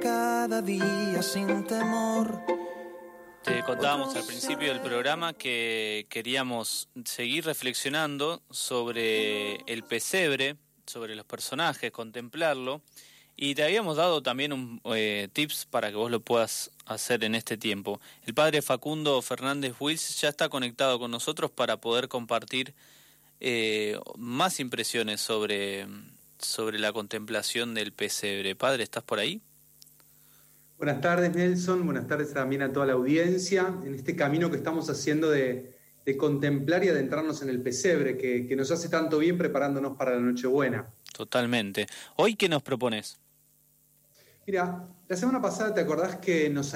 cada día sin temor. Te contábamos al principio del programa que queríamos seguir reflexionando sobre el pesebre, sobre los personajes, contemplarlo. Y te habíamos dado también un, eh, tips para que vos lo puedas hacer en este tiempo. El padre Facundo Fernández Wills ya está conectado con nosotros para poder compartir eh, más impresiones sobre, sobre la contemplación del pesebre. Padre, ¿estás por ahí? Buenas tardes, Nelson. Buenas tardes también a toda la audiencia en este camino que estamos haciendo de, de contemplar y adentrarnos en el pesebre, que, que nos hace tanto bien preparándonos para la Nochebuena. Totalmente. ¿Hoy qué nos propones? Mira, la semana pasada te acordás que nos